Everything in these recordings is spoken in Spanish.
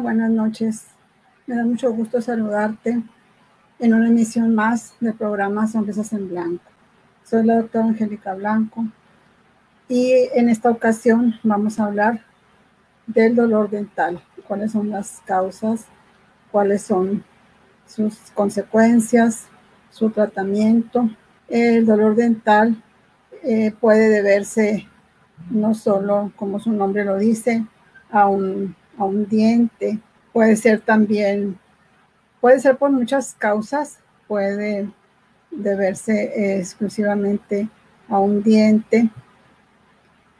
Buenas noches. Me da mucho gusto saludarte en una emisión más del programa Sonrisas en Blanco. Soy la doctora Angélica Blanco y en esta ocasión vamos a hablar del dolor dental, cuáles son las causas, cuáles son sus consecuencias, su tratamiento. El dolor dental eh, puede deberse no solo, como su nombre lo dice, a un a un diente. Puede ser también, puede ser por muchas causas, puede deberse exclusivamente a un diente,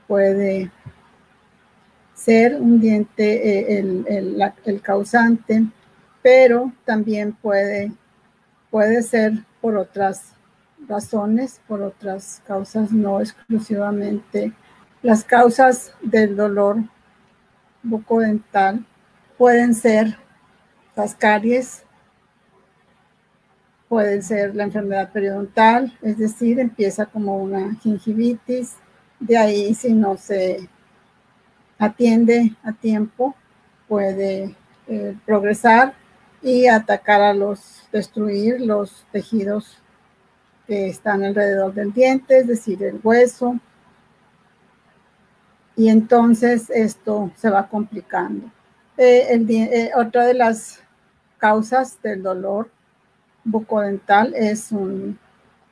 puede ser un diente eh, el, causante, pero también puede, puede ser por otras razones, por otras causas, no exclusivamente. Las causas del dolor bucodental pueden ser las caries, pueden ser la enfermedad periodontal, es decir, empieza como una gingivitis, de ahí si no se atiende a tiempo, puede eh, progresar y atacar a los, destruir los tejidos que están alrededor del diente, es decir, el hueso, y entonces esto se va complicando. Eh, eh, otra de las causas del dolor bucodental es un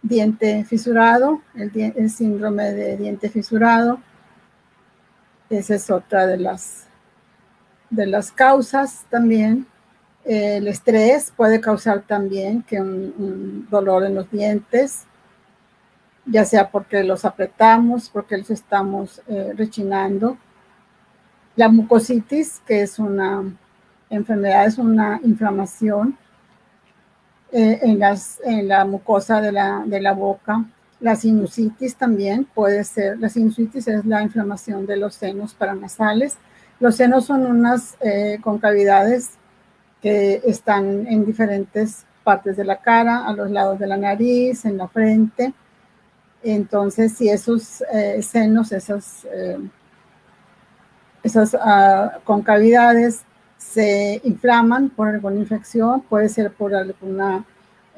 diente fisurado, el, síndrome de diente fisurado. Esa es otra de las, de las causas también. el estrés puede causar también que un dolor en los dientes ya sea porque los apretamos, porque los estamos eh, rechinando. La mucositis, que es una enfermedad, es una inflamación eh, en, las, en la mucosa de la, de la boca. La sinusitis también puede ser, la sinusitis es la inflamación de los senos paranasales. Los senos son unas eh, concavidades que están en diferentes partes de la cara, a los lados de la nariz, en la frente entonces, si esos eh, senos, esas, eh, esas ah, concavidades se inflaman por alguna infección, puede ser por alguna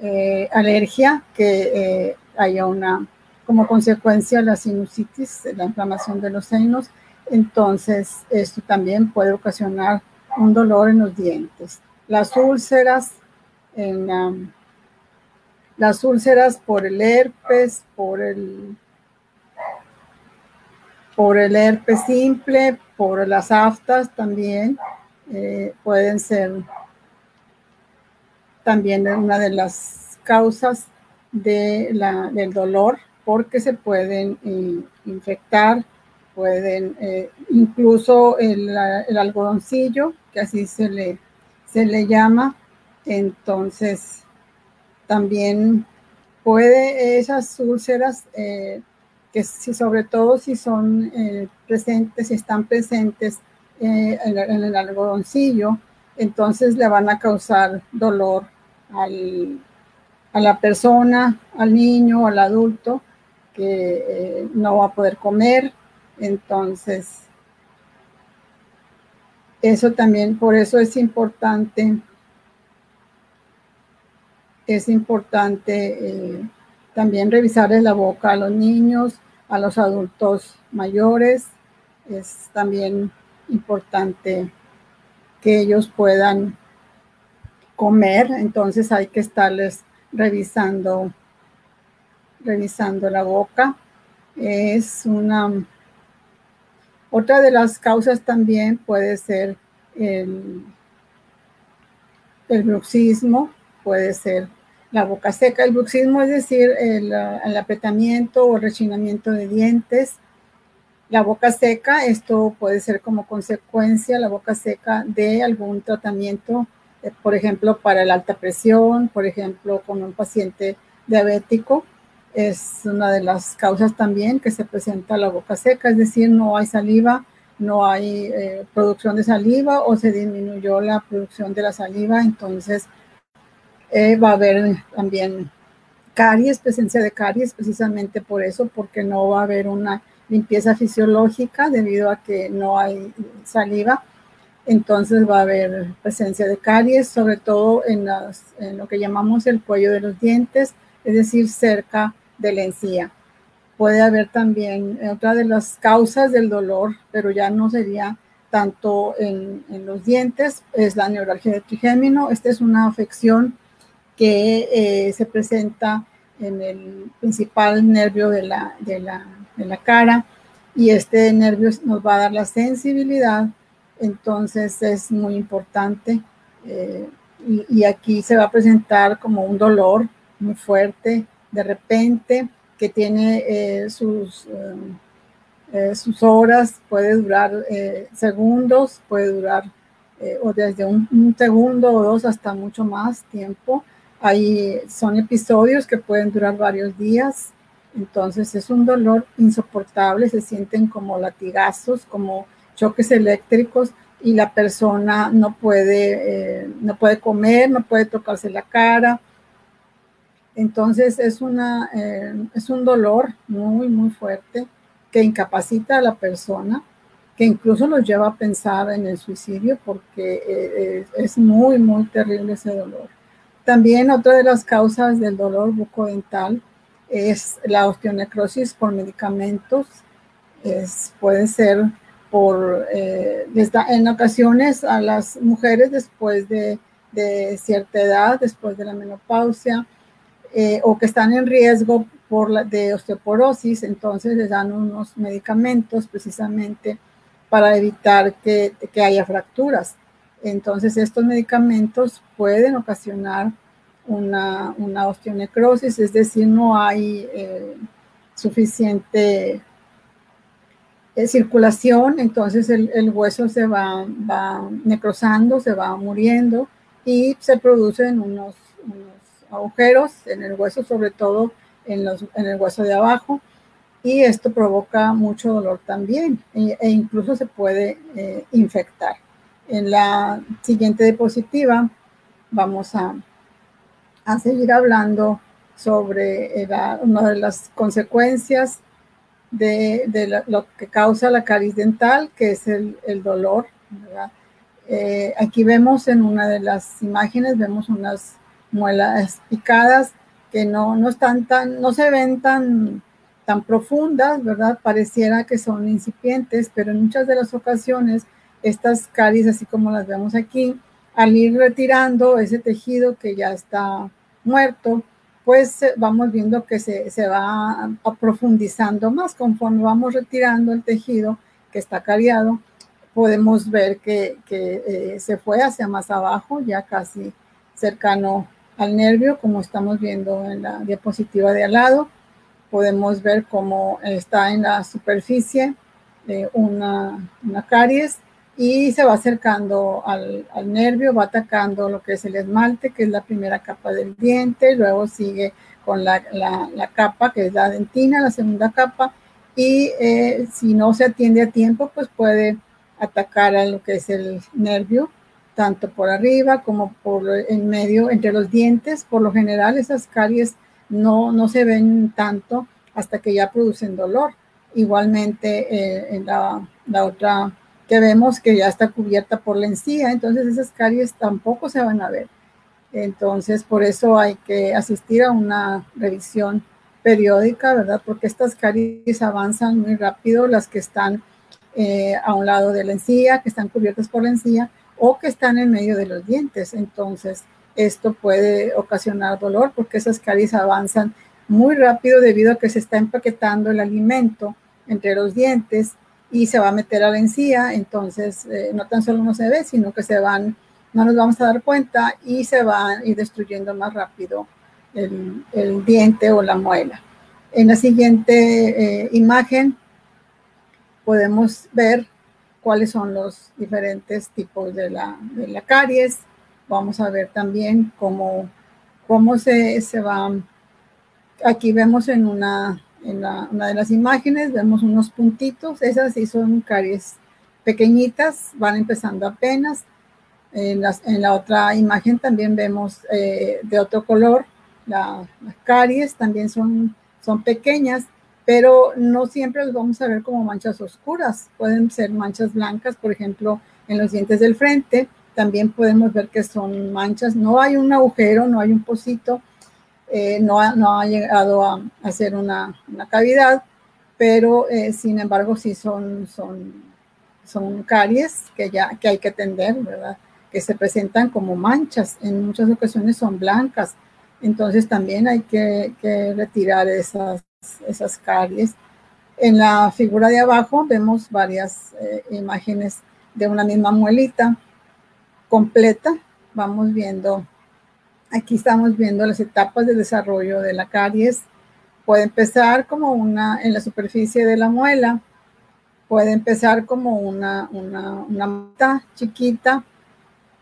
eh, alergia, que haya una, como consecuencia la sinusitis, la inflamación de los senos, entonces esto también puede ocasionar un dolor en los dientes. Las úlceras en las úlceras por el herpes, por el, por el herpes simple, por las aftas también, eh, pueden ser también una de las causas de la, del dolor porque se pueden eh, infectar, pueden eh, incluso el, el, algodoncillo, que así se le, se le llama, entonces también puede esas úlceras, eh, que si, sobre todo si son eh, presentes, si están presentes eh, en, el algodoncillo, entonces le van a causar dolor a la persona, al niño, al adulto, que no va a poder comer. Entonces, eso también, por eso es importante es importante eh, también revisarles la boca a los niños, a los adultos mayores. Es también importante que ellos puedan comer, entonces hay que estarles revisando, revisando la boca. Es una otra de las causas también puede ser el, el bruxismo, puede ser la boca seca. El bruxismo es decir, el, apretamiento o rechinamiento de dientes. La boca seca, esto puede ser como consecuencia, la boca seca de algún tratamiento, eh, por ejemplo, para la alta presión, por ejemplo, con un paciente diabético. Es una de las causas también que se presenta la boca seca, es decir, no hay saliva, no hay eh, producción de saliva o se disminuyó la producción de la saliva, entonces eh, va a haber también caries, presencia de caries, precisamente por eso, porque no va a haber una limpieza fisiológica debido a que no hay saliva. entonces va a haber presencia de caries, sobre todo en, en lo que llamamos el cuello de los dientes, es decir, cerca de la encía. Puede haber también otra de las causas del dolor, pero ya no sería tanto en, los dientes, es la neuralgia de trigémino. Esta es una afección que eh, se presenta en el principal nervio de la, de la, de la cara y este nervio nos va a dar la sensibilidad, entonces es muy importante. Eh, y, aquí se va a presentar como un dolor muy fuerte de repente que tiene eh, sus sus horas puede durar segundos, puede durar o desde un, segundo o dos hasta mucho más tiempo. Hay, son episodios que pueden durar varios días, entonces es un dolor insoportable, se sienten como latigazos, como choques eléctricos y la persona no puede, no puede comer, no puede tocarse la cara. Entonces es, una, es un dolor muy, muy fuerte que incapacita a la persona, que incluso los lleva a pensar en el suicidio porque eh, es muy, muy terrible ese dolor. También otra de las causas del dolor bucodental es la osteonecrosis por medicamentos. Es, puede ser por, eh, en ocasiones a las mujeres después de, cierta edad, después de la menopausia, eh, o que están en riesgo por la, de osteoporosis, entonces les dan unos medicamentos precisamente para evitar que haya fracturas. Entonces estos medicamentos pueden ocasionar una, osteonecrosis, es decir, no hay eh, suficiente eh, circulación, entonces el, hueso se va, necrosando, se va muriendo y se producen unos, agujeros en el hueso, sobre todo en el hueso de abajo, y esto provoca mucho dolor también e, e incluso se puede eh, infectar. En la siguiente diapositiva vamos a, a seguir hablando sobre una de las consecuencias de, de lo que causa la caries dental, que es el, el dolor. Eh, aquí vemos en una de las imágenes, vemos unas muelas picadas que no, no están tan, no se ven tan, tan profundas, ¿verdad? Pareciera que son incipientes, pero en muchas de las ocasiones estas caries, así como las vemos aquí, al ir retirando ese tejido que ya está muerto, pues eh, vamos viendo que se, se va profundizando más conforme vamos retirando el tejido que está cariado, podemos ver que, que eh, se fue hacia más abajo, ya casi cercano al nervio, como estamos viendo en la diapositiva de al lado. Podemos ver cómo está en la superficie de una, una caries y se va acercando al, al, nervio, va atacando lo que es el esmalte, que es la primera capa del diente, luego sigue con la, la, la capa que es la dentina, la segunda capa, y eh, si no se atiende a tiempo, pues puede atacar a lo que es el nervio tanto por arriba como por en medio, entre los dientes. Por lo general esas caries no, no se ven tanto hasta que ya producen dolor. Igualmente eh, en la, la, otra que vemos que ya está cubierta por la encía, entonces esas caries tampoco se van a ver. Entonces por eso hay que asistir a una revisión periódica, ¿verdad? Porque estas caries avanzan muy rápido, las que están eh, a un lado de la encía, que están cubiertas por la encía, o que están en medio de los dientes. Entonces, esto puede ocasionar dolor porque esas caries avanzan muy rápido debido a que se está empaquetando el alimento entre los dientes y se va a meter a la encía. Entonces, eh, no tan solo no se ve, sino que se van, no nos vamos a dar cuenta y se va a ir destruyendo más rápido el, el diente o la muela. En la siguiente eh, imagen podemos ver cuáles son los diferentes tipos de la, de la caries. Vamos a ver también cómo, cómo se, se va. Aquí vemos en una, en una de las imágenes, vemos unos puntitos. Esas sí son caries pequeñitas, van empezando apenas. En, la otra imagen también vemos eh, de otro color la, las caries, también son, son pequeñas pero no siempre los vamos a ver como manchas oscuras. Pueden ser manchas blancas, por ejemplo, en los dientes del frente. También podemos ver que son manchas. No hay un agujero, no hay un pocito, eh, no, ha, no, ha, llegado a, hacer una, una, cavidad, pero eh, sin embargo sí son, son, son caries que, ya, que hay que atender, ¿verdad? Que se presentan como manchas. En muchas ocasiones son blancas. Entonces también hay que, que retirar esas, esas caries. En la figura de abajo vemos varias eh, imágenes de una misma muelita completa. Vamos viendo, aquí estamos viendo las etapas de desarrollo de la caries. Puede empezar como una en la superficie de la muela, puede empezar como una, una, una chiquita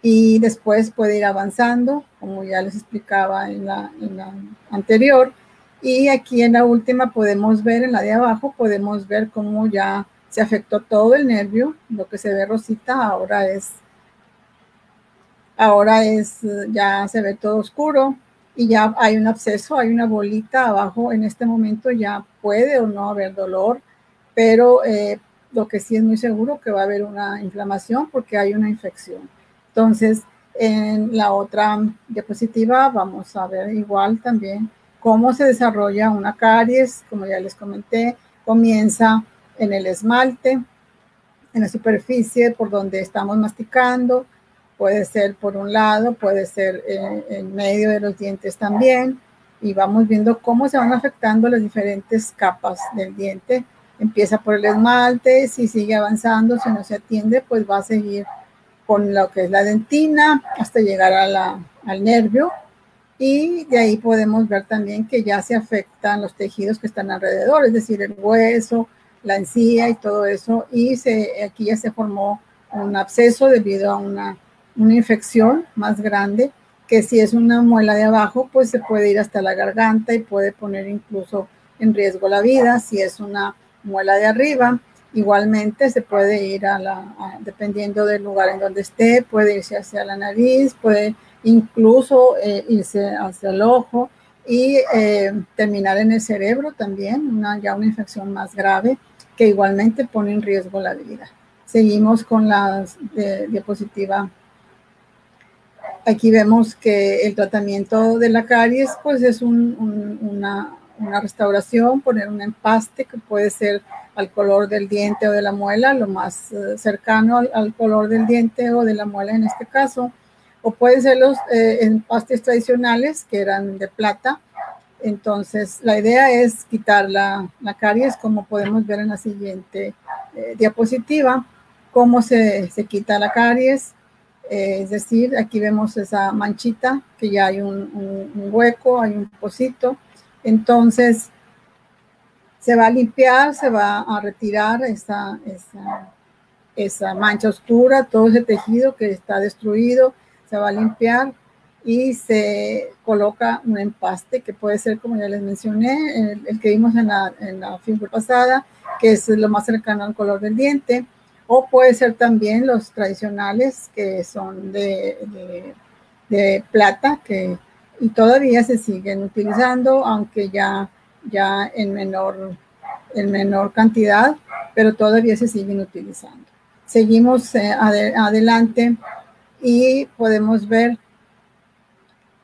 y después puede ir avanzando, como ya les explicaba en la, en la anterior, y aquí en la última podemos ver, en la de abajo, podemos ver cómo ya se afectó todo el nervio. Lo que se ve rosita ahora es, ahora es, ya se ve todo oscuro y ya hay un absceso, hay una bolita abajo. En este momento ya puede o no haber dolor, pero eh, lo que sí es muy seguro que va a haber una inflamación porque hay una infección. Entonces, en la otra diapositiva vamos a ver igual también cómo se desarrolla una caries, como ya les comenté, comienza en el esmalte, en la superficie por donde estamos masticando, puede ser por un lado, puede ser en, en medio de los dientes también, y vamos viendo cómo se van afectando las diferentes capas del diente. Empieza por el esmalte, si sigue avanzando, si no se atiende, pues va a seguir con lo que es la dentina hasta llegar a la, al nervio y de ahí podemos ver también que ya se afectan los tejidos que están alrededor, es decir, el hueso, la encía y todo eso. Y se, aquí ya se formó un absceso debido a una, una infección más grande, que si es una muela de abajo, pues se puede ir hasta la garganta y puede poner incluso en riesgo la vida. Si es una muela de arriba, igualmente se puede ir a la, dependiendo del lugar en donde esté, puede irse hacia la nariz, puede incluso eh, irse hacia el ojo y eh, terminar en el cerebro también, una, ya una infección más grave que igualmente pone en riesgo la vida. Seguimos con la diapositiva. Aquí vemos que el tratamiento de la caries pues es un, una, una restauración, poner un empaste que puede ser al color del diente o de la muela, lo más eh, cercano al, al, color del diente o de la muela en este caso, o pueden ser los eh, empastes tradicionales que eran de plata. Entonces, la idea es quitar la, la caries, como podemos ver en la siguiente eh, diapositiva, cómo se, se, quita la caries. Eh, es decir, aquí vemos esa manchita, que ya hay un, hueco, hay un pocito. Entonces, se va a limpiar, se va a retirar esa, esa, mancha oscura, todo ese tejido que está destruido, se va a limpiar y se coloca un empaste que puede ser, como ya les mencioné, el, el que vimos en la, en la figura pasada, que es lo más cercano al color del diente, o puede ser también los tradicionales que son de, plata, que y todavía se siguen utilizando, aunque ya, ya en, menor, en menor cantidad, pero todavía se siguen utilizando. Seguimos eh, ad, adelante y podemos ver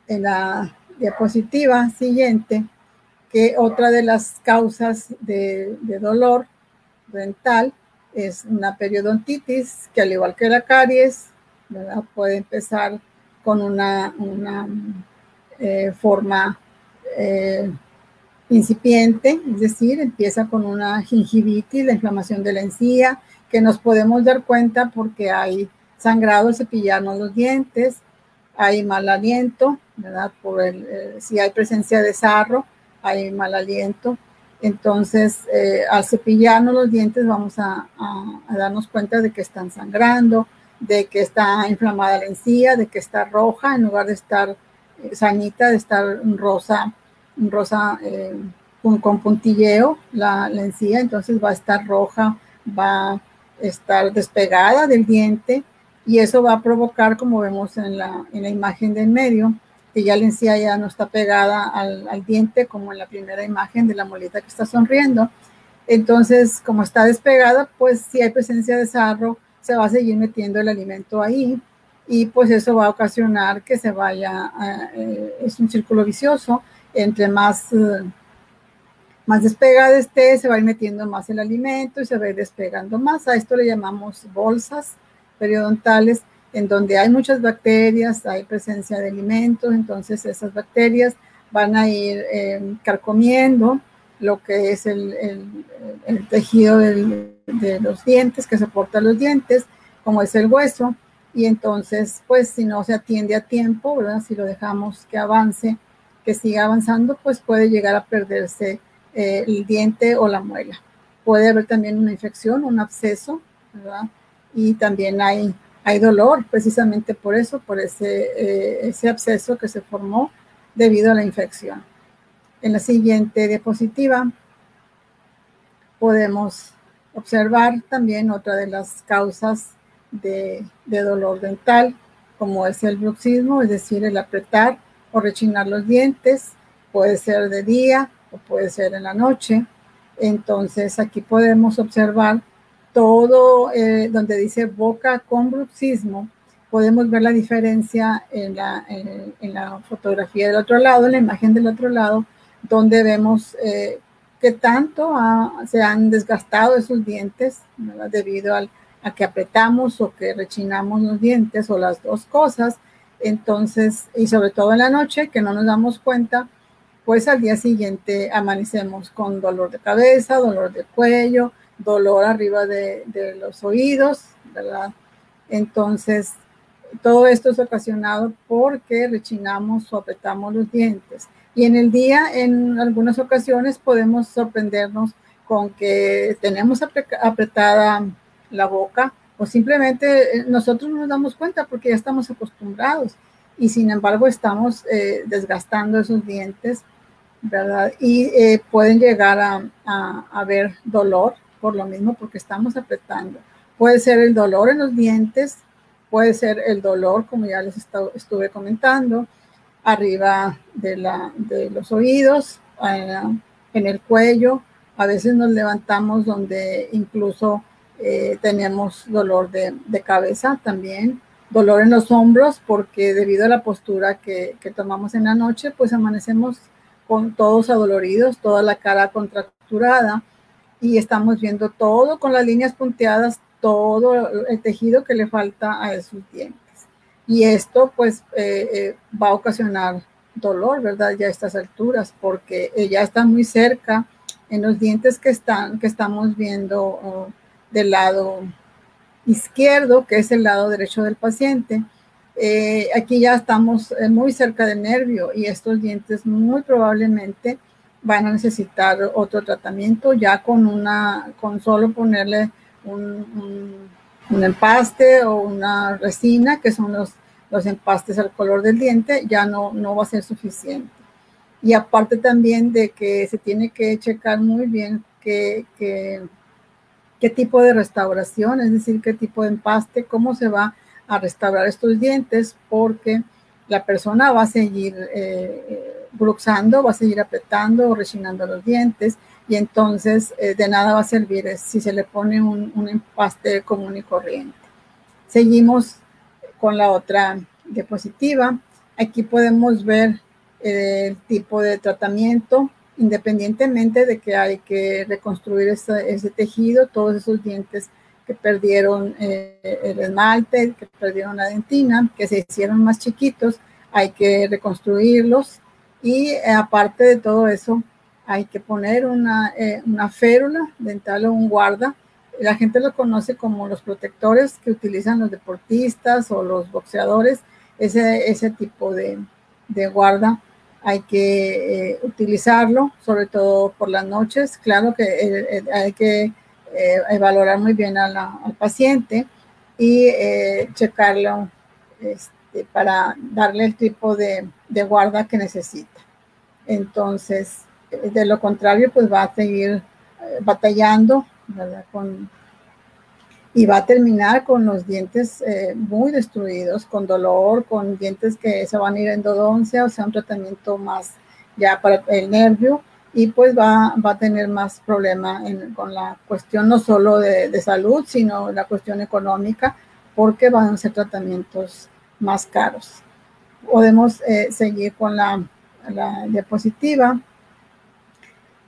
en la diapositiva siguiente que otra de las causas de dolor dental es una periodontitis que al igual que la caries, puede empezar con una, una eh, forma eh, incipiente, es decir, empieza con una gingivitis, la inflamación de la encía, que nos podemos dar cuenta porque hay sangrado, cepillarnos los dientes, hay mal aliento, ¿verdad? Por el, eh, si hay presencia de sarro, hay mal aliento. Entonces, eh, al cepillarnos los dientes vamos a, darnos cuenta de que están sangrando, de que está inflamada la encía, de que está roja en lugar de estar eh, sanita, de estar rosa, rosa eh, con, puntilleo la, la encía, entonces va a estar roja, va a estar despegada del diente y eso va a provocar, como vemos en la, en la imagen del medio, que ya la encía ya no está pegada al, diente como en la primera imagen de la molita que está sonriendo. Entonces, como está despegada, pues si hay presencia de sarro, se va a seguir metiendo el alimento ahí y pues eso va a ocasionar que se vaya, eh, es un círculo vicioso, entre más, eh, más despegada esté, se va a ir metiendo más el alimento y se va a ir despegando más. A esto le llamamos bolsas periodontales, en donde hay muchas bacterias, hay presencia de alimentos, entonces esas bacterias van a ir eh, carcomiendo lo que es el, tejido de los dientes, que soporta los dientes, como es el hueso, y entonces, pues si no se atiende a tiempo. Si lo dejamos que avance, que siga avanzando, pues puede llegar a perderse eh, el diente o la muela. Puede haber también una infección, un absceso. Y también hay, hay dolor precisamente por eso, por ese, eh, ese absceso que se formó debido a la infección. En la siguiente diapositiva podemos observar también otra de las causas de, dolor dental, como es el bruxismo, es decir, el apretar o rechinar los dientes, puede ser de día o puede ser en la noche. Entonces aquí podemos observar todo eh, donde dice boca con bruxismo, podemos ver la diferencia en la, en, la, fotografía del otro lado, en la imagen del otro lado, donde vemos eh, que tanto se han desgastado esos dientes debido al, a que apretamos o que rechinamos los dientes o las dos cosas. Entonces, y sobre todo en la noche, que no nos damos cuenta, pues al día siguiente amanecemos con dolor de cabeza, dolor de cuello, dolor arriba de, los oídos, ¿verdad? Entonces, todo esto es ocasionado porque rechinamos o apretamos los dientes. Y en el día, en algunas ocasiones, podemos sorprendernos con que tenemos apretada la boca o simplemente eh, nosotros no nos damos cuenta porque ya estamos acostumbrados y sin embargo estamos eh, desgastando esos dientes, ¿verdad? Y eh, pueden llegar a, a, haber dolor por lo mismo porque estamos apretando. Puede ser el dolor en los dientes, puede ser el dolor, como ya les estuve comentando, arriba de, la, de los oídos, en el cuello. A veces nos levantamos donde incluso eh, tenemos dolor de, cabeza también, dolor en los hombros, porque debido a la postura que, tomamos en la noche, pues amanecemos con todos adoloridos, toda la cara contracturada y estamos viendo todo con las líneas punteadas, todo el tejido que le falta a esos dientes. Y esto pues eh, eh, va a ocasionar dolor, ¿verdad? Ya a estas alturas, porque ya está muy cerca en los dientes que están, que estamos viendo del lado izquierdo, que es el lado derecho del paciente. Eh, aquí ya estamos eh, muy cerca del nervio y estos dientes muy probablemente van a necesitar otro tratamiento ya con una, con solo ponerle un, un, empaste o una resina, que son los, los empastes al color del diente, ya no, no va a ser suficiente. Y aparte también de que se tiene que checar muy bien que, que qué tipo de restauración, es decir, qué tipo de empaste, cómo se va a restaurar estos dientes, porque la persona va a seguir eh, bruxando, va a seguir apretando o rechinando los dientes y entonces eh, de nada va a servir si se le pone un, un, empaste común y corriente. Seguimos con la otra diapositiva. Aquí podemos ver el tipo de tratamiento independientemente de que hay que reconstruir ese, tejido, todos esos dientes que perdieron eh, el esmalte, que perdieron la dentina, que se hicieron más chiquitos, hay que reconstruirlos y eh, aparte de todo eso, hay que poner una, eh, una férula dental o un guarda. La gente lo conoce como los protectores que utilizan los deportistas o los boxeadores, ese, ese tipo de, de guarda hay que eh, utilizarlo, sobre todo por las noches. Claro que hay que valorar muy bien al paciente y checarlo este, para darle el tipo de, de, guarda que necesita. Entonces, de lo contrario, pues va a seguir batallando ¿verdad? con y va a terminar con los dientes eh, muy destruidos, con dolor, con dientes que se van a ir en endodoncia, o sea, un tratamiento más ya para el nervio y pues va, va a tener más problema con la cuestión no solo de, de, salud, sino la cuestión económica, porque van a ser tratamientos más caros. Podemos eh, seguir con la, la diapositiva.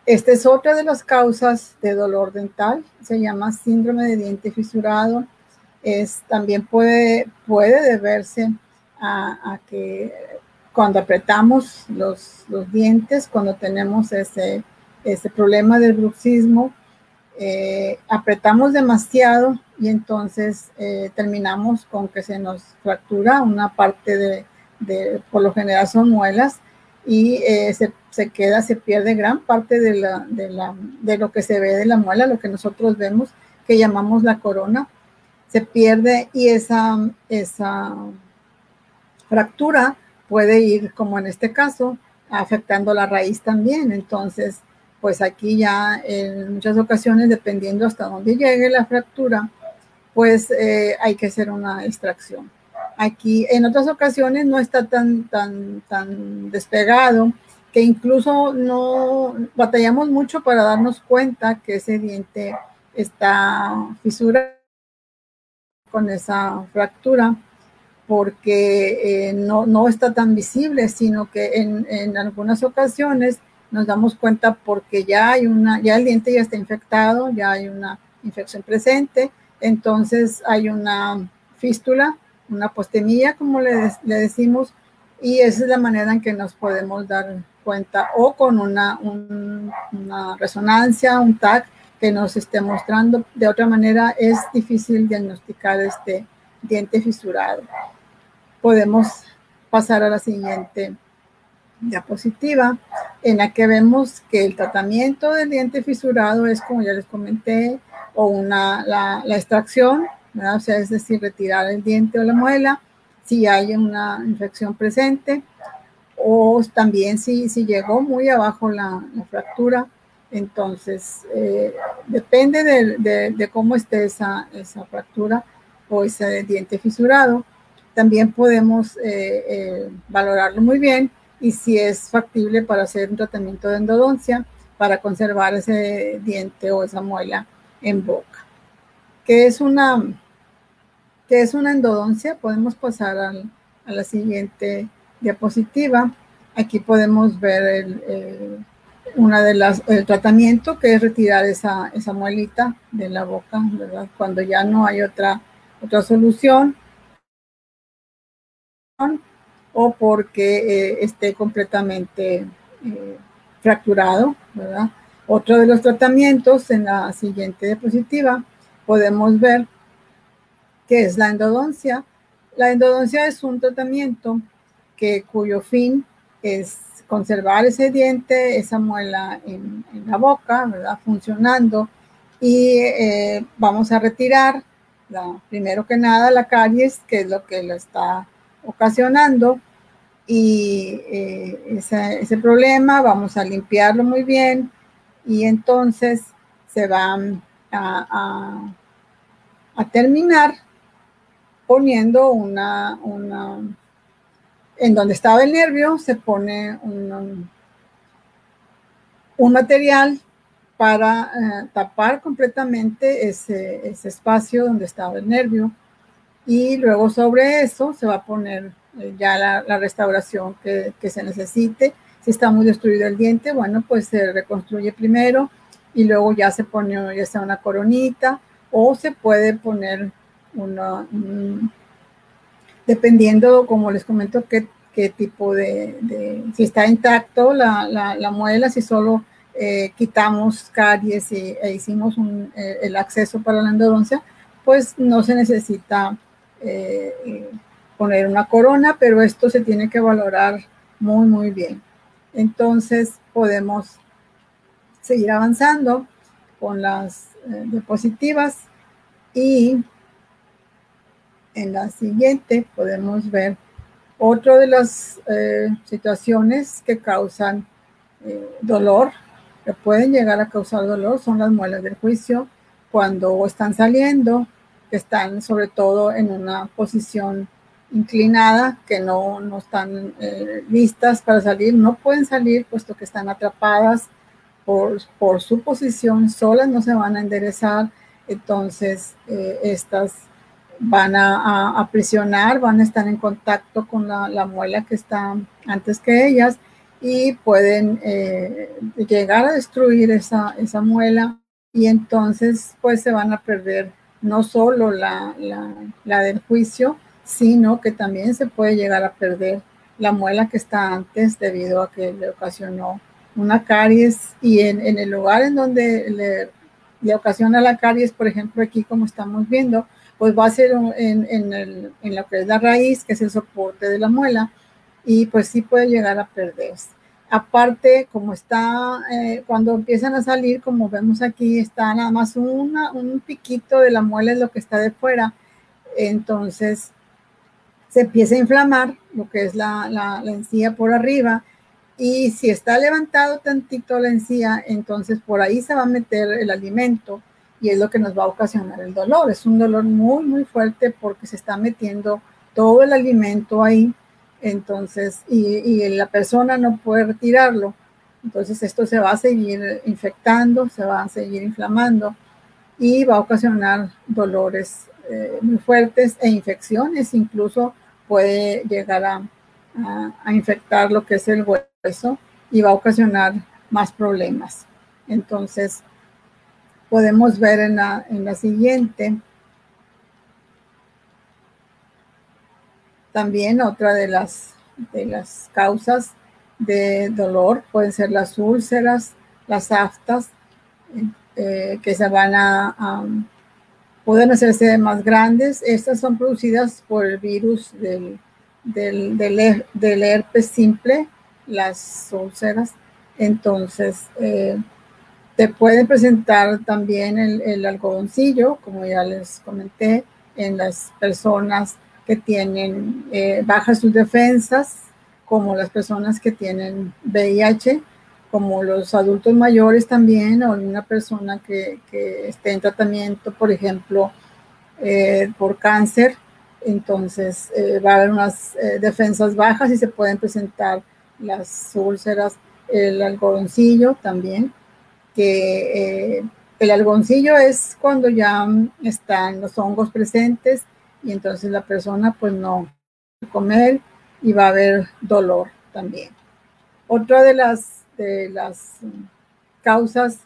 Esta es otra de las causas de dolor dental, se llama síndrome de diente fisurado. Es, también puede, puede deberse a, a que cuando apretamos los, los, dientes, cuando tenemos ese, ese problema del bruxismo, eh, apretamos demasiado y entonces eh, terminamos con que se nos fractura una parte de, de por lo general son muelas, y eh, se, se, queda, se pierde gran parte de, la, de, la, de lo que se ve de la muela, lo que nosotros vemos, que llamamos la corona, se pierde y esa, esa fractura puede ir, como en este caso, afectando la raíz también. Entonces, pues aquí ya en muchas ocasiones, dependiendo hasta dónde llegue la fractura, pues eh, hay que hacer una extracción. Aquí en otras ocasiones no está tan, tan, tan despegado que incluso no batallamos mucho para darnos cuenta que ese diente está fisurado con esa fractura porque eh, no, no, está tan visible, sino que en, en, algunas ocasiones nos damos cuenta porque ya hay una, ya el diente ya está infectado, ya hay una infección presente, entonces hay una fístula, una postemilla, como le, le decimos, y esa es la manera en que nos podemos dar cuenta o con una, un, una resonancia, un TAC que nos esté mostrando. De otra manera es difícil diagnosticar este diente fisurado podemos pasar a la siguiente diapositiva, en la que vemos que el tratamiento del diente fisurado es, como ya les comenté, o una, la, la extracción, ¿verdad? o sea, es decir, retirar el diente o la muela si hay una infección presente, o también si, si llegó muy abajo la, la fractura, entonces eh, depende de, de, de, cómo esté esa, esa fractura o ese diente fisurado también podemos eh, eh, valorarlo muy bien y si es factible para hacer un tratamiento de endodoncia para conservar ese diente o esa muela en boca. ¿Qué es una, qué es una endodoncia? Podemos pasar al, a la siguiente diapositiva. Aquí podemos ver el, una de las, el tratamiento que es retirar esa, esa muelita de la boca. Cuando ya no hay otra, otra solución o porque eh, esté completamente eh, fracturado. Otro de los tratamientos en la siguiente diapositiva podemos ver que es la endodoncia. La endodoncia es un tratamiento que, cuyo fin es conservar ese diente, esa muela en, la boca, ¿verdad? Funcionando y eh, vamos a retirar, primero que nada, la caries, que es lo que la está ocasionando y eh, ese, problema vamos a limpiarlo muy bien y entonces se va a, a, a terminar poniendo una, una, en donde estaba el nervio se pone un, un material para eh, tapar completamente ese, ese espacio donde estaba el nervio y luego sobre eso se va a poner eh, ya la, restauración que, se necesite. Si está muy destruido el diente, bueno, pues se reconstruye primero y luego ya se pone ya sea una coronita o se puede poner una, un, dependiendo, como les comento, qué, qué tipo de, si está intacto la, la, la muela, si solo eh, quitamos caries y, e hicimos eh, el acceso para la endodoncia, pues no se necesita eh, poner una corona, pero esto se tiene que valorar muy, muy bien. Entonces podemos seguir avanzando con las eh, diapositivas y en la siguiente podemos ver otra de las eh, situaciones que causan eh, dolor, que pueden llegar a causar dolor, son las muelas del juicio cuando están saliendo que están sobre todo en una posición inclinada, que no, no están eh, listas para salir, no pueden salir puesto que están atrapadas por, por su posición solas no se van a enderezar, entonces eh, estas van a, a, presionar, van a estar en contacto con la, la, muela que está antes que ellas y pueden eh, llegar a destruir esa, esa muela y entonces pues se van a perder no solo la, la, la, del juicio, sino que también se puede llegar a perder la muela que está antes debido a que le ocasionó una caries y en, en el lugar en donde le, le, ocasiona la caries, por ejemplo aquí como estamos viendo, pues va a ser en, en, el, en lo que es la raíz, que es el soporte de la muela, y pues sí puede llegar a perderse. Aparte, como está, eh, cuando empiezan a salir, como vemos aquí, está nada más una, un piquito de la muela, es lo que está de fuera. Entonces, se empieza a inflamar lo que es la, la, la encía por arriba. Y si está levantado tantito la encía, entonces por ahí se va a meter el alimento y es lo que nos va a ocasionar el dolor. Es un dolor muy, muy fuerte porque se está metiendo todo el alimento ahí entonces, y, la persona no puede retirarlo. Entonces, esto se va a seguir infectando, se va a seguir inflamando y va a ocasionar dolores eh, muy fuertes e infecciones. Incluso puede llegar a, infectar lo que es el hueso y va a ocasionar más problemas. Entonces, podemos ver en la siguiente También otra de las, de las causas de dolor pueden ser las úlceras, las aftas, eh, que se van a, pueden hacerse más grandes. Estas son producidas por el virus del, del, del, herpes simple, las úlceras. Entonces, eh, te pueden presentar también el, el, algodoncillo, como ya les comenté, en las personas que tienen eh, bajas sus defensas, como las personas que tienen VIH, como los adultos mayores también, o una persona que, que esté en tratamiento, por ejemplo, eh, por cáncer, entonces eh, va a haber unas defensas bajas y se pueden presentar las úlceras, el algodoncillo también, que el algodoncillo es cuando ya están los hongos presentes y entonces la persona pues no comer y va a haber dolor también. Otra de las, de las causas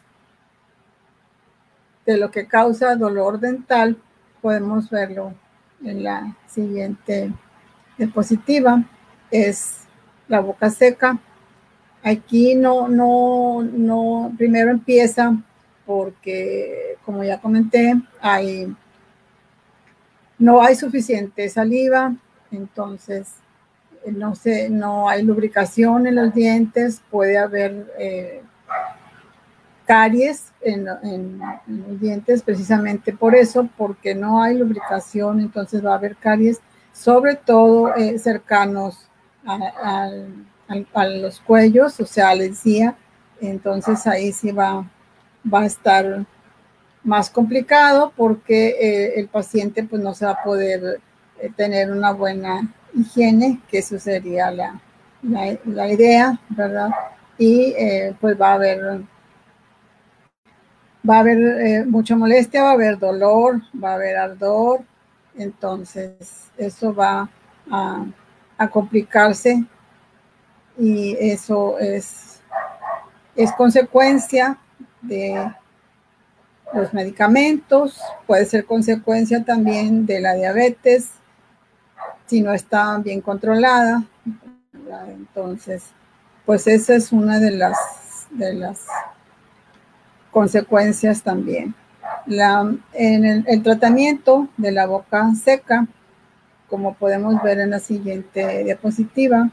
de lo que causa dolor dental, podemos verlo en la siguiente diapositiva, es la boca seca. Aquí no, no, no, primero empieza porque, como ya comenté, hay no hay suficiente saliva, entonces eh, no, sé, no hay lubricación en los dientes, puede haber eh, caries en, los dientes precisamente por eso, porque no hay lubricación, entonces va a haber caries, sobre todo eh, cercanos a, los cuellos, o sea, a la encía, entonces ahí sí va, va a estar más complicado porque eh, el paciente pues no se va a poder eh, tener una buena higiene, que eso sería la, la, idea, ¿verdad? Y eh, pues va a haber, va a haber mucha molestia, va a haber dolor, va a haber ardor, entonces eso va a, a complicarse y eso es, es consecuencia de los medicamentos, puede ser consecuencia también de la diabetes, si no está bien controlada. Entonces, pues esa es una de las, de las consecuencias también. La, en el, tratamiento de la boca seca, como podemos ver en la siguiente diapositiva,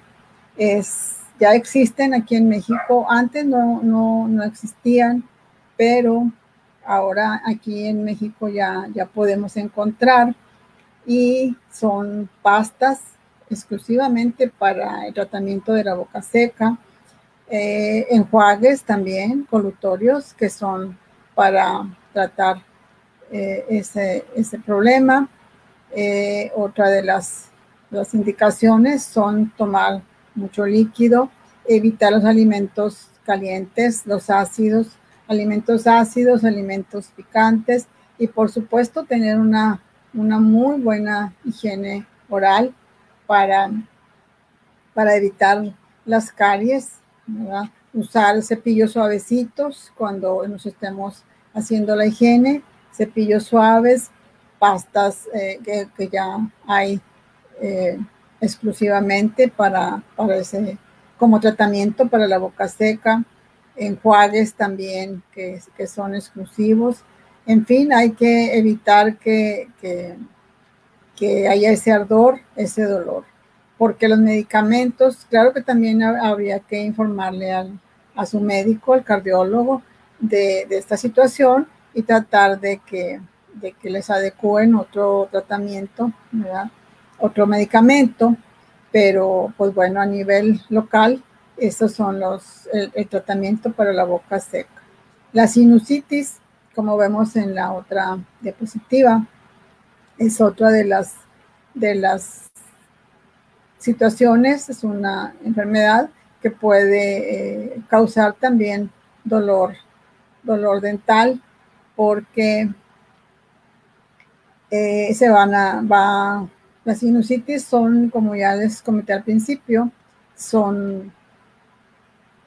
es, ya existen aquí en México, antes no, no, no existían, pero ahora aquí en México ya, ya podemos encontrar y son pastas exclusivamente para el tratamiento de la boca seca, eh, enjuagues también colutorios que son para tratar eh, ese, ese, problema. Eh, otra de las, las indicaciones son tomar mucho líquido, evitar los alimentos calientes, los ácidos, alimentos ácidos, alimentos picantes y por supuesto tener una, una muy buena higiene oral para, para evitar las caries, usar cepillos suavecitos cuando nos estemos haciendo la higiene, cepillos suaves, pastas eh, que, ya hay eh, exclusivamente para, para ese, como tratamiento para la boca seca, enjuagues también que, que son exclusivos. En fin, hay que evitar que, que, que haya ese ardor, ese dolor, porque los medicamentos, claro que también habría que informarle al, a su médico, al cardiólogo, de, de esta situación y tratar de que, de que les adecúen otro tratamiento, otro medicamento, pero pues bueno, a nivel local, esos son los, el, tratamiento para la boca seca. La sinusitis, como vemos en la otra diapositiva, es otra de las, de las situaciones, es una enfermedad que puede eh, causar también dolor, dolor dental, porque eh, se van a, va, las sinusitis son, como ya les comenté al principio, son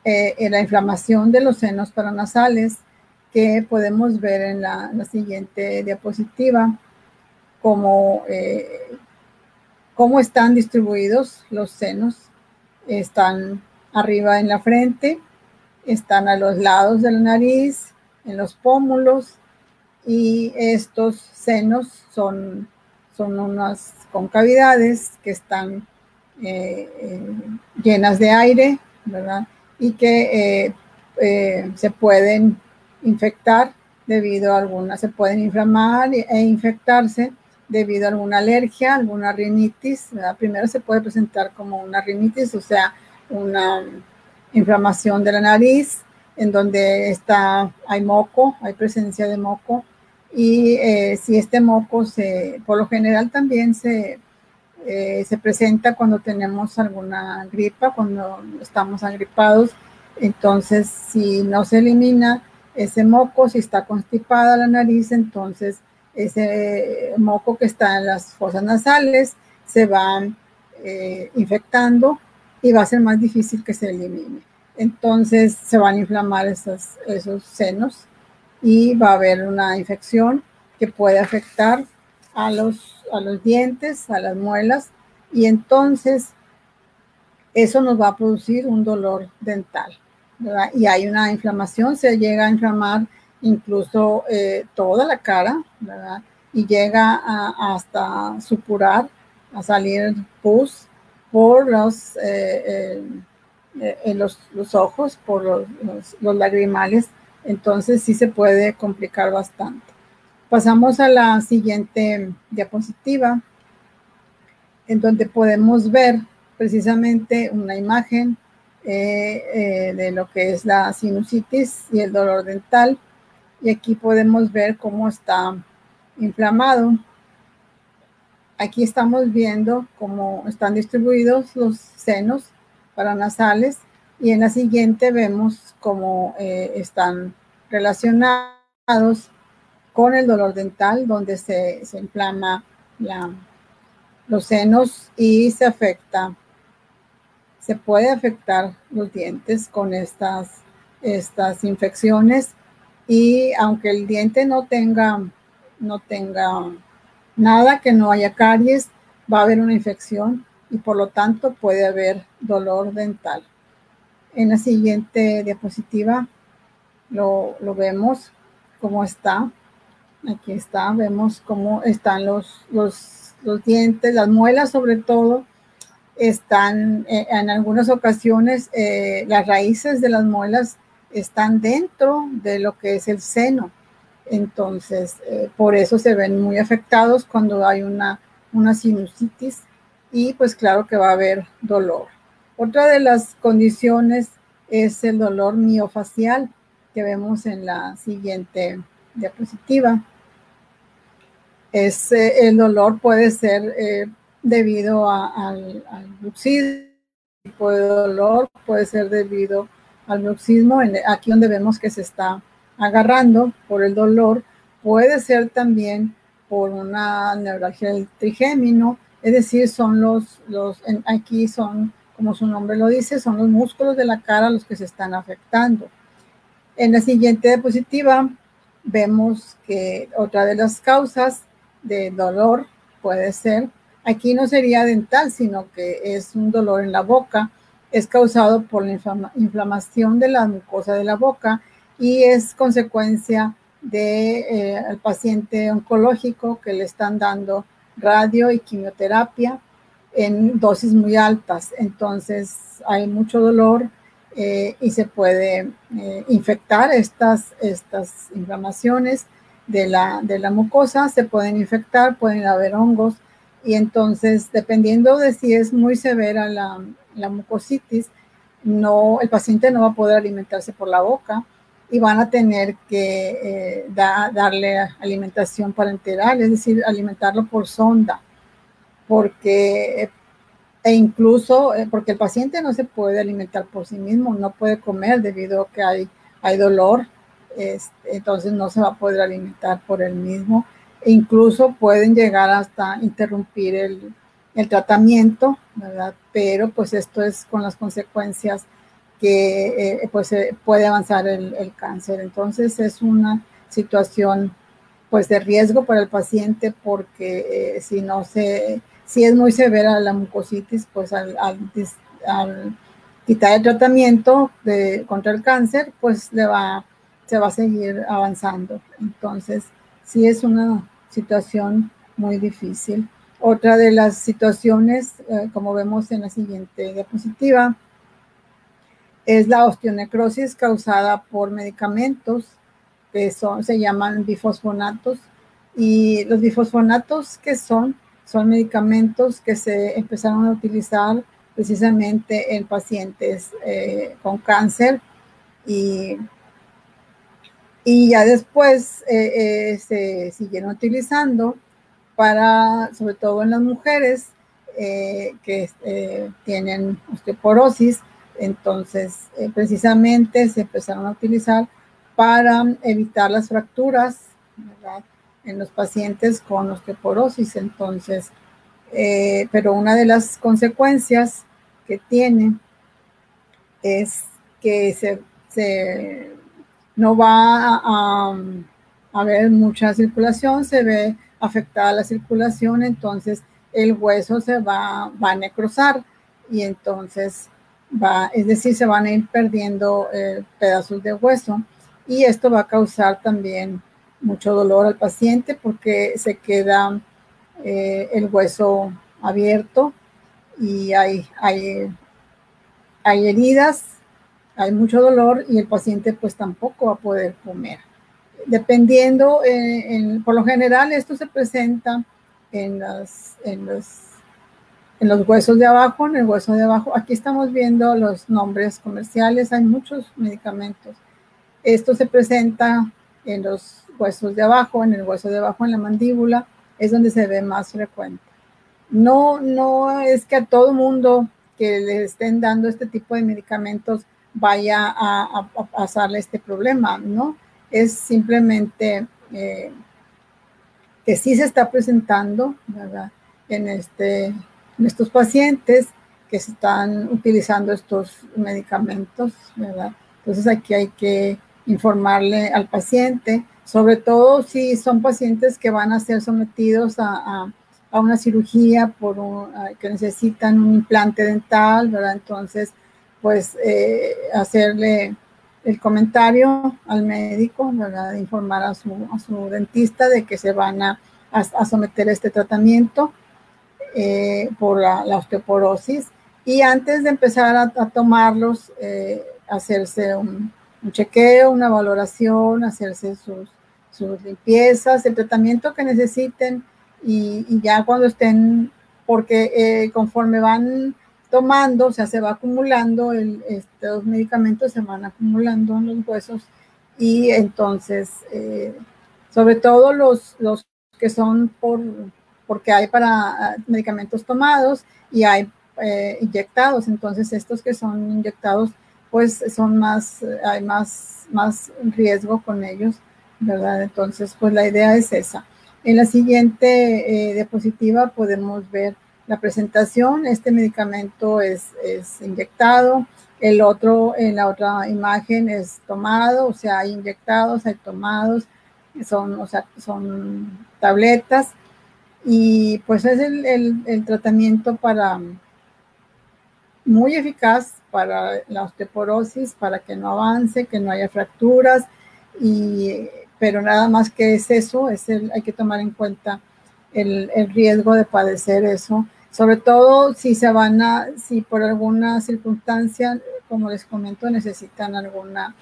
eh, la inflamación de los senos paranasales que podemos ver en la, siguiente diapositiva, como cómo están distribuidos los senos. Están arriba en la frente, están a los lados de la nariz, en los pómulos y estos senos son, son unas concavidades que están eh, eh, llenas de aire, ¿verdad? Y que eh, se pueden infectar debido a alguna, se pueden inflamar e infectarse debido a alguna alergia, alguna rinitis. ¿verdad? Primero se puede presentar como una rinitis, o sea, una inflamación de la nariz, en donde está, hay moco, hay presencia de moco, y eh, si este moco se, por lo general también se, eh, se presenta cuando tenemos alguna gripa, cuando estamos agripados, entonces si no se elimina ese moco, si está constipada la nariz, entonces ese moco que está en las fosas nasales se va eh, infectando y va a ser más difícil que se elimine. Entonces se van a inflamar esos, esos senos y va a haber una infección que puede afectar a los, a los dientes, a las muelas y entonces eso nos va a producir un dolor dental. Y hay una inflamación, se llega a inflamar incluso eh, toda la cara. Y llega hasta supurar, a salir pus por los, eh, eh, en los, ojos, por los, los, lagrimales, entonces sí se puede complicar bastante. Pasamos a la siguiente diapositiva, en donde podemos ver precisamente una imagen de lo que es la sinusitis y el dolor dental. Y aquí podemos ver cómo está inflamado Aquí estamos viendo cómo están distribuidos los senos paranasales y en la siguiente vemos cómo eh, están relacionados con el dolor dental, donde se, inflama los senos y se afecta, se puede afectar los dientes con estas, estas infecciones y aunque el diente no tenga, no tenga Nada que no haya caries, va a haber una infección y por lo tanto puede haber dolor dental. En la siguiente diapositiva lo, vemos cómo está. Aquí está, vemos cómo están los, los, dientes, las muelas sobre todo, están eh, en algunas ocasiones, eh, las raíces de las muelas están dentro de lo que es el seno. Entonces, eh, por eso se ven muy afectados cuando hay una, una sinusitis y pues claro que va a haber dolor. Otra de las condiciones es el dolor miofacial que vemos en la siguiente diapositiva. Es, el dolor puede ser eh, debido al, al tipo de dolor, puede ser debido al bruxismo, aquí donde vemos que se está agarrando por el dolor, puede ser también por una neuralgia del trigémino, es decir, son los, los aquí son, como su nombre lo dice, son los músculos de la cara los que se están afectando. En la siguiente diapositiva vemos que otra de las causas de dolor puede ser, aquí no sería dental, sino que es un dolor en la boca, es causado por la inflamación de la mucosa de la boca y es consecuencia de, eh, paciente oncológico que le están dando radio y quimioterapia en dosis muy altas. Entonces hay mucho dolor eh, y se puede eh, infectar estas, estas inflamaciones de la, de la mucosa, se pueden infectar, pueden haber hongos. Y entonces dependiendo de si es muy severa la, la mucositis, no, el paciente no va a poder alimentarse por la boca y van a tener que eh, darle alimentación parenteral, es decir, alimentarlo por sonda, porque e incluso eh, porque el paciente no se puede alimentar por sí mismo, no puede comer debido a que hay, hay dolor, este, entonces no se va a poder alimentar por él mismo. E incluso pueden llegar hasta interrumpir el, el tratamiento, ¿verdad? Pero pues esto es con las consecuencias que eh, pues puede avanzar el, el, cáncer. Entonces es una situación pues de riesgo para el paciente porque eh, si no se si es muy severa la mucositis, pues al, quitar el tratamiento de, contra el cáncer, pues le va, se va a seguir avanzando. Entonces, sí es una situación muy difícil. Otra de las situaciones, eh, como vemos en la siguiente diapositiva, es la osteonecrosis causada por medicamentos que son, se llaman bifosfonatos. Y los bifosfonatos, que son? son medicamentos que se empezaron a utilizar precisamente en pacientes eh, con cáncer y, y ya después eh, eh, se siguieron utilizando para, sobre todo en las mujeres que tienen osteoporosis, entonces precisamente se empezaron a utilizar para evitar las fracturas, en los pacientes con osteoporosis. Entonces, eh, pero una de las consecuencias que tiene es que se, no va a, haber mucha circulación, se ve afectada la circulación, entonces el hueso se va, va a necrosar y entonces va, es decir, se van a ir perdiendo eh, pedazos de hueso y esto va a causar también mucho dolor al paciente porque se queda eh, el hueso abierto y hay, hay, hay heridas, hay mucho dolor y el paciente pues tampoco va a poder comer. Dependiendo, eh, por lo general esto se presenta en, las, en, los, en los huesos de abajo, en el hueso de abajo. Aquí estamos viendo los nombres comerciales, hay muchos medicamentos. Esto se presenta en los huesos de abajo, en el hueso de abajo, en la mandíbula, es donde se ve más frecuente. No, no es que a todo mundo que le estén dando este tipo de medicamentos vaya a, pasarle este problema, ¿no? Es simplemente eh, que sí se está presentando, ¿verdad? En, este, en estos pacientes que se están utilizando estos medicamentos, ¿verdad? Entonces aquí hay que informarle al paciente sobre todo si son pacientes que van a ser sometidos a, una cirugía por que necesitan un implante dental, ¿verdad? Entonces, pues eh, hacerle el comentario al médico, ¿verdad? Informar a su, dentista de que se van a, someter a este tratamiento eh, por la, osteoporosis. Y antes de empezar a, tomarlos, eh, hacerse un, chequeo, una valoración, hacerse sus, sus limpiezas, el tratamiento que necesiten y, ya cuando estén, porque conforme van tomando, o sea, se va acumulando, el, estos medicamentos se van acumulando en los huesos y entonces, eh, sobre todo los, los que son por, porque hay para ah, medicamentos tomados y hay eh, inyectados, entonces estos que son inyectados pues son más, hay más, más riesgo con ellos, ¿verdad? Entonces, pues la idea es esa. En la siguiente eh, diapositiva podemos ver la presentación. Este medicamento es, es inyectado. El otro, en la otra imagen, es tomado, o sea, hay inyectados, hay tomados, son, o sea, son tabletas. Y pues es el, el, tratamiento para muy eficaz para la osteoporosis, para que no avance, que no haya fracturas, y, pero nada más que es eso, es el, hay que tomar en cuenta el, el, riesgo de padecer eso, sobre todo si se van a, si por alguna circunstancia, como les comento, necesitan alguna,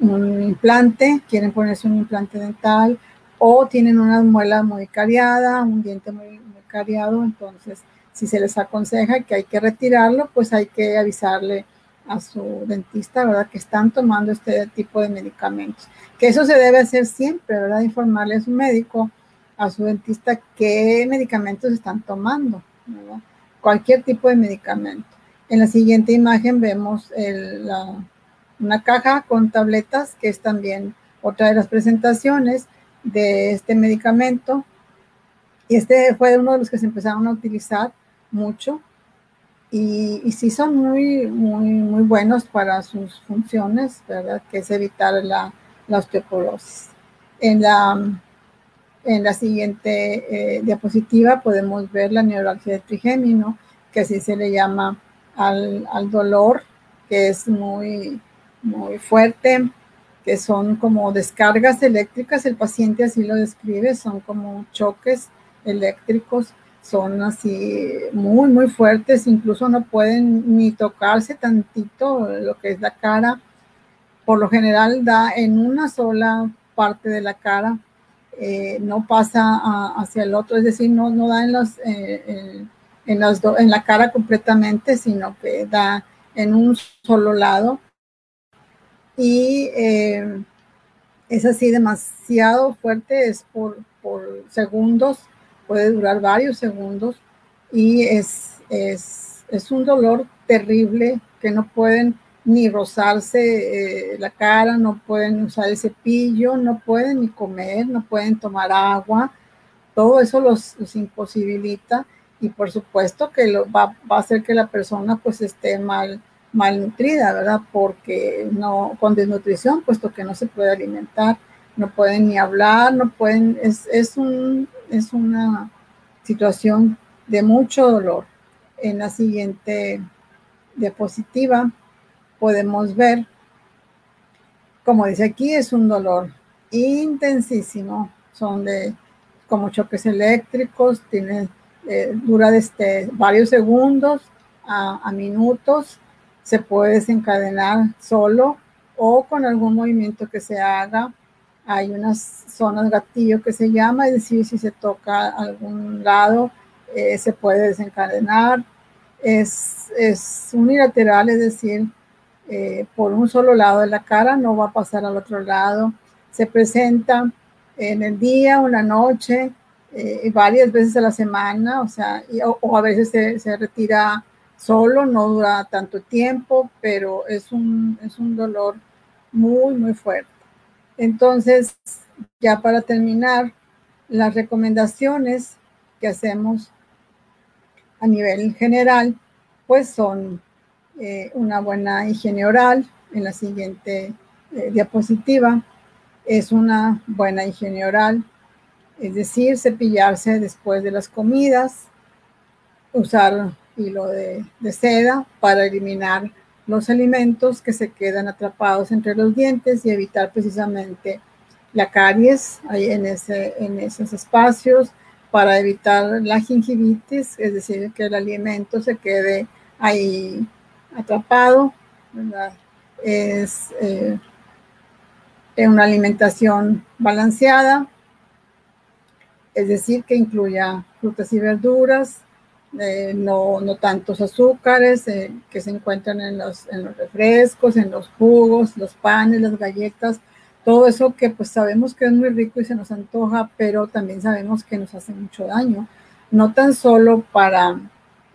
un implante, quieren ponerse un implante dental, o tienen una muela muy cariada, un diente muy, muy cariado, entonces si se les aconseja que hay que retirarlo, pues hay que avisarle a su dentista, ¿verdad? Que están tomando este tipo de medicamentos. Que eso se debe hacer siempre, ¿verdad? Informarle a su médico, a su dentista, qué medicamentos están tomando, Cualquier tipo de medicamento. En la siguiente imagen vemos una caja con tabletas, que es también otra de las presentaciones de este medicamento. Y este fue uno de los que se empezaron a utilizar mucho. Y, y sí son muy, muy, muy buenos para sus funciones, ¿verdad? Que es evitar la, la osteoporosis. En la, en la siguiente eh, diapositiva podemos ver la neuralgia de trigémino, que así se le llama al, al dolor, que es muy, muy fuerte, que son como descargas eléctricas, el paciente así lo describe, son como choques eléctricos, son así muy, muy fuertes, incluso no pueden ni tocarse tantito lo que es la cara. Por lo general da en una sola parte de la cara, eh, no pasa hacia el otro, es decir, no, no da en, los, eh, en, las en la cara completamente, sino que da en un solo lado. Y eh, es así demasiado fuerte, es por, por, segundos, puede durar varios segundos y es, es, es un dolor terrible que no pueden ni rozarse eh, la cara, no pueden usar el cepillo, no pueden ni comer, no pueden tomar agua, todo eso los, los imposibilita y por supuesto que lo, va, va, a hacer que la persona pues esté mal malnutrida, ¿verdad? Porque no, con desnutrición, puesto que no se puede alimentar, no pueden ni hablar, no pueden, es, es, un, es una situación de mucho dolor. En la siguiente diapositiva podemos ver, como dice aquí, es un dolor intensísimo, son de como choques eléctricos, tiene, eh, dura desde varios segundos a, minutos se puede desencadenar solo o con algún movimiento que se haga. Hay unas zonas gatillo que se llama, es decir, si se toca algún lado, eh, se puede desencadenar. Es, es unilateral, es decir, eh, por un solo lado de la cara, no va a pasar al otro lado. Se presenta en el día o la noche, eh, varias veces a la semana, o sea, o, a veces se, se retira solo, no dura tanto tiempo, pero es un, es un dolor muy, muy fuerte. Entonces, ya para terminar, las recomendaciones que hacemos a nivel general, pues son eh, una buena higiene oral. En la siguiente eh, diapositiva es una buena higiene oral, es decir, cepillarse después de las comidas, usar hilo de, de seda para eliminar los alimentos que se quedan atrapados entre los dientes y evitar precisamente la caries ahí en, ese, en esos espacios para evitar la gingivitis, es decir, que el alimento se quede ahí atrapado. Es eh, una alimentación balanceada, es decir, que incluya frutas y verduras, eh, no, no, tantos azúcares eh, que se encuentran en los, en los refrescos, en los jugos, los panes, las galletas, todo eso que pues sabemos que es muy rico y se nos antoja, pero también sabemos que nos hace mucho daño, no tan solo para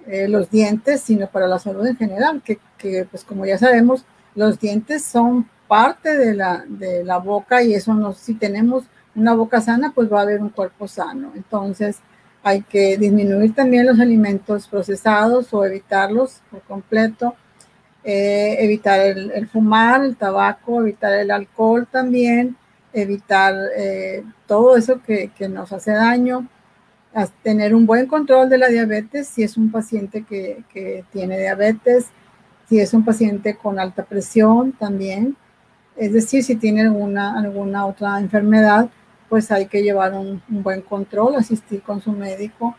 eh, los dientes, sino para la salud en general, que, que, pues como ya sabemos, Los dientes son parte de la, de la boca y eso nos, si tenemos una boca sana, pues va a haber un cuerpo sano. Entonces, hay que disminuir también los alimentos procesados o evitarlos por completo. Eh, evitar el, fumar, el tabaco, evitar el alcohol también, evitar eh, todo eso que, que, nos hace daño, tener un buen control de la diabetes si es un paciente que, que, tiene diabetes, si es un paciente con alta presión también, es decir, si tiene alguna, alguna otra enfermedad, pues hay que llevar un, buen control, asistir con su médico.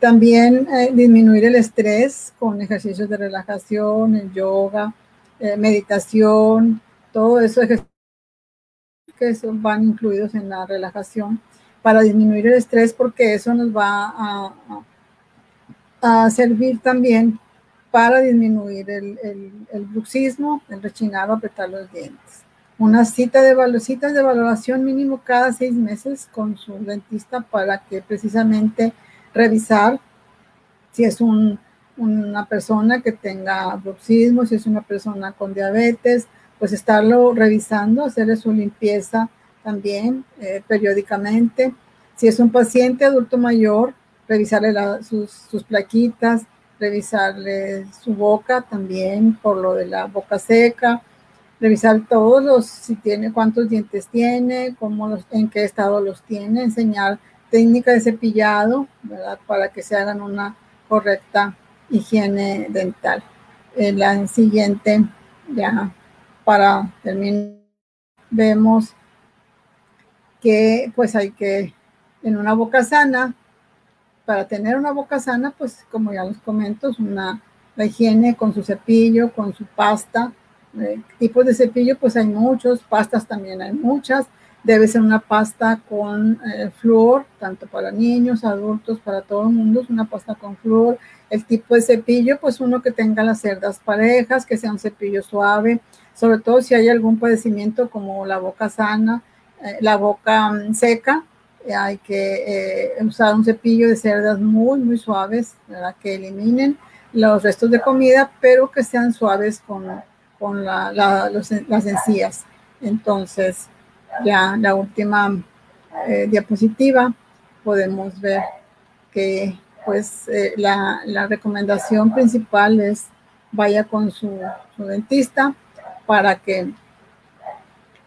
También eh, disminuir el estrés con ejercicios de relajación, el yoga, eh, meditación, todo eso que van incluidos en la relajación para disminuir el estrés porque eso nos va a, a, servir también para disminuir el, el, el bruxismo, el rechinar o apretar los dientes. Una cita de, citas de valoración mínimo cada seis meses con su dentista para que precisamente revisar si es una persona que tenga bruxismo, si es una persona con diabetes, pues estarlo revisando, hacerle su limpieza también eh, periódicamente. Si es un paciente adulto mayor, revisarle sus, sus plaquitas, revisarle su boca también por lo de la boca seca, revisar todos los, si tiene, cuántos dientes tiene, cómo los, en qué estado los tiene, enseñar técnica de cepillado, ¿verdad? Para que se hagan una correcta higiene dental. En la siguiente, ya para terminar, vemos que pues hay que, en una boca sana, para tener una boca sana, pues como ya les comento, una, la higiene con su cepillo, con su pasta, eh, tipos de cepillo, pues hay muchos, pastas también hay muchas. Debe ser una pasta con eh, tanto para niños, adultos, para todo el mundo, es una pasta con flúor. El tipo de cepillo, pues uno que tenga las cerdas parejas, que sea un cepillo suave, sobre todo si hay algún padecimiento como la boca sana, la boca mm, seca, eh, hay que usar un cepillo de cerdas muy, muy suaves, para que eliminen los restos de comida, pero que sean suaves con con las encías. Entonces, ya la última eh, diapositiva podemos ver que pues eh, la, recomendación principal es vaya con su, dentista para que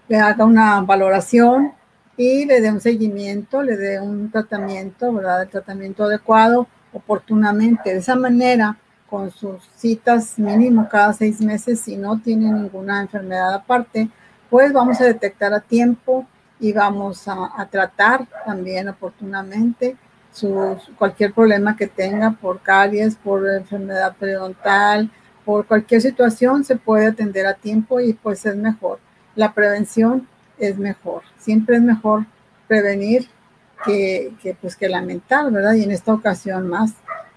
le haga una valoración y le dé un seguimiento, le dé un tratamiento, ¿verdad? El tratamiento adecuado oportunamente. De esa manera, con sus citas mínimo cada seis meses si no tiene ninguna enfermedad aparte, pues vamos a detectar a tiempo y vamos a, tratar también oportunamente su, cualquier problema que tenga por caries, por enfermedad periodontal, por cualquier situación se puede atender a tiempo y pues es mejor. La prevención es mejor. Siempre es mejor prevenir que, que pues que lamentar, ¿verdad? Y en esta ocasión más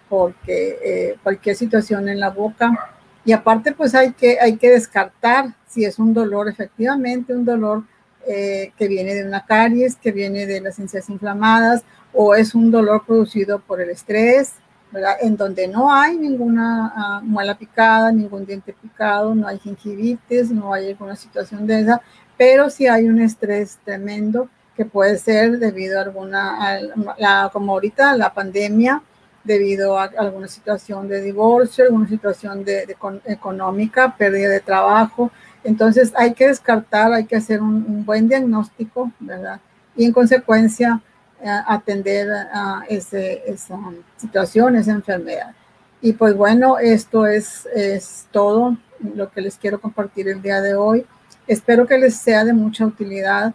porque eh, cualquier situación en la boca. Y aparte, pues hay que, hay que descartar si es un dolor, efectivamente, un dolor eh, que viene de una caries, que viene de las encías inflamadas, o es un dolor producido por el estrés, ¿verdad? En donde no hay ninguna ah, muela picada, ningún diente picado, no hay gingivitis, no hay alguna situación de esa, pero sí hay un estrés tremendo que puede ser debido a alguna, la, como ahorita la pandemia, debido a alguna situación de divorcio, alguna situación de, económica, pérdida de trabajo. Entonces hay que descartar, hay que hacer un, buen diagnóstico, ¿verdad? Y en consecuencia atender a ese, esa situación, esa enfermedad. Y pues bueno, esto es, es todo lo que les quiero compartir el día de hoy. Espero que les sea de mucha utilidad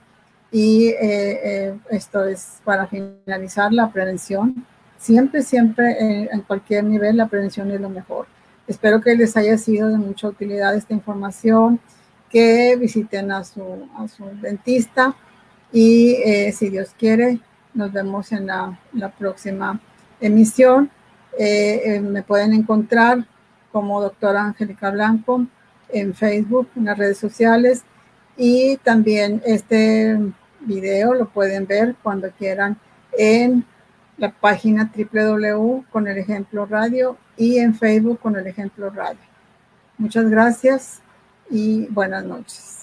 y eh, eh, esto es para finalizar la prevención Siempre, siempre, eh, en cualquier nivel, la prevención es lo mejor. Espero que les haya sido de mucha utilidad esta información, que visiten a su, a su dentista y si Dios quiere, nos vemos en la, próxima emisión. Eh, me pueden encontrar como doctora Angélica Blanco en Facebook, en las redes sociales y también este video lo pueden ver cuando quieran en la página www con el ejemplo radio y en Facebook con el ejemplo radio. Muchas gracias y buenas noches.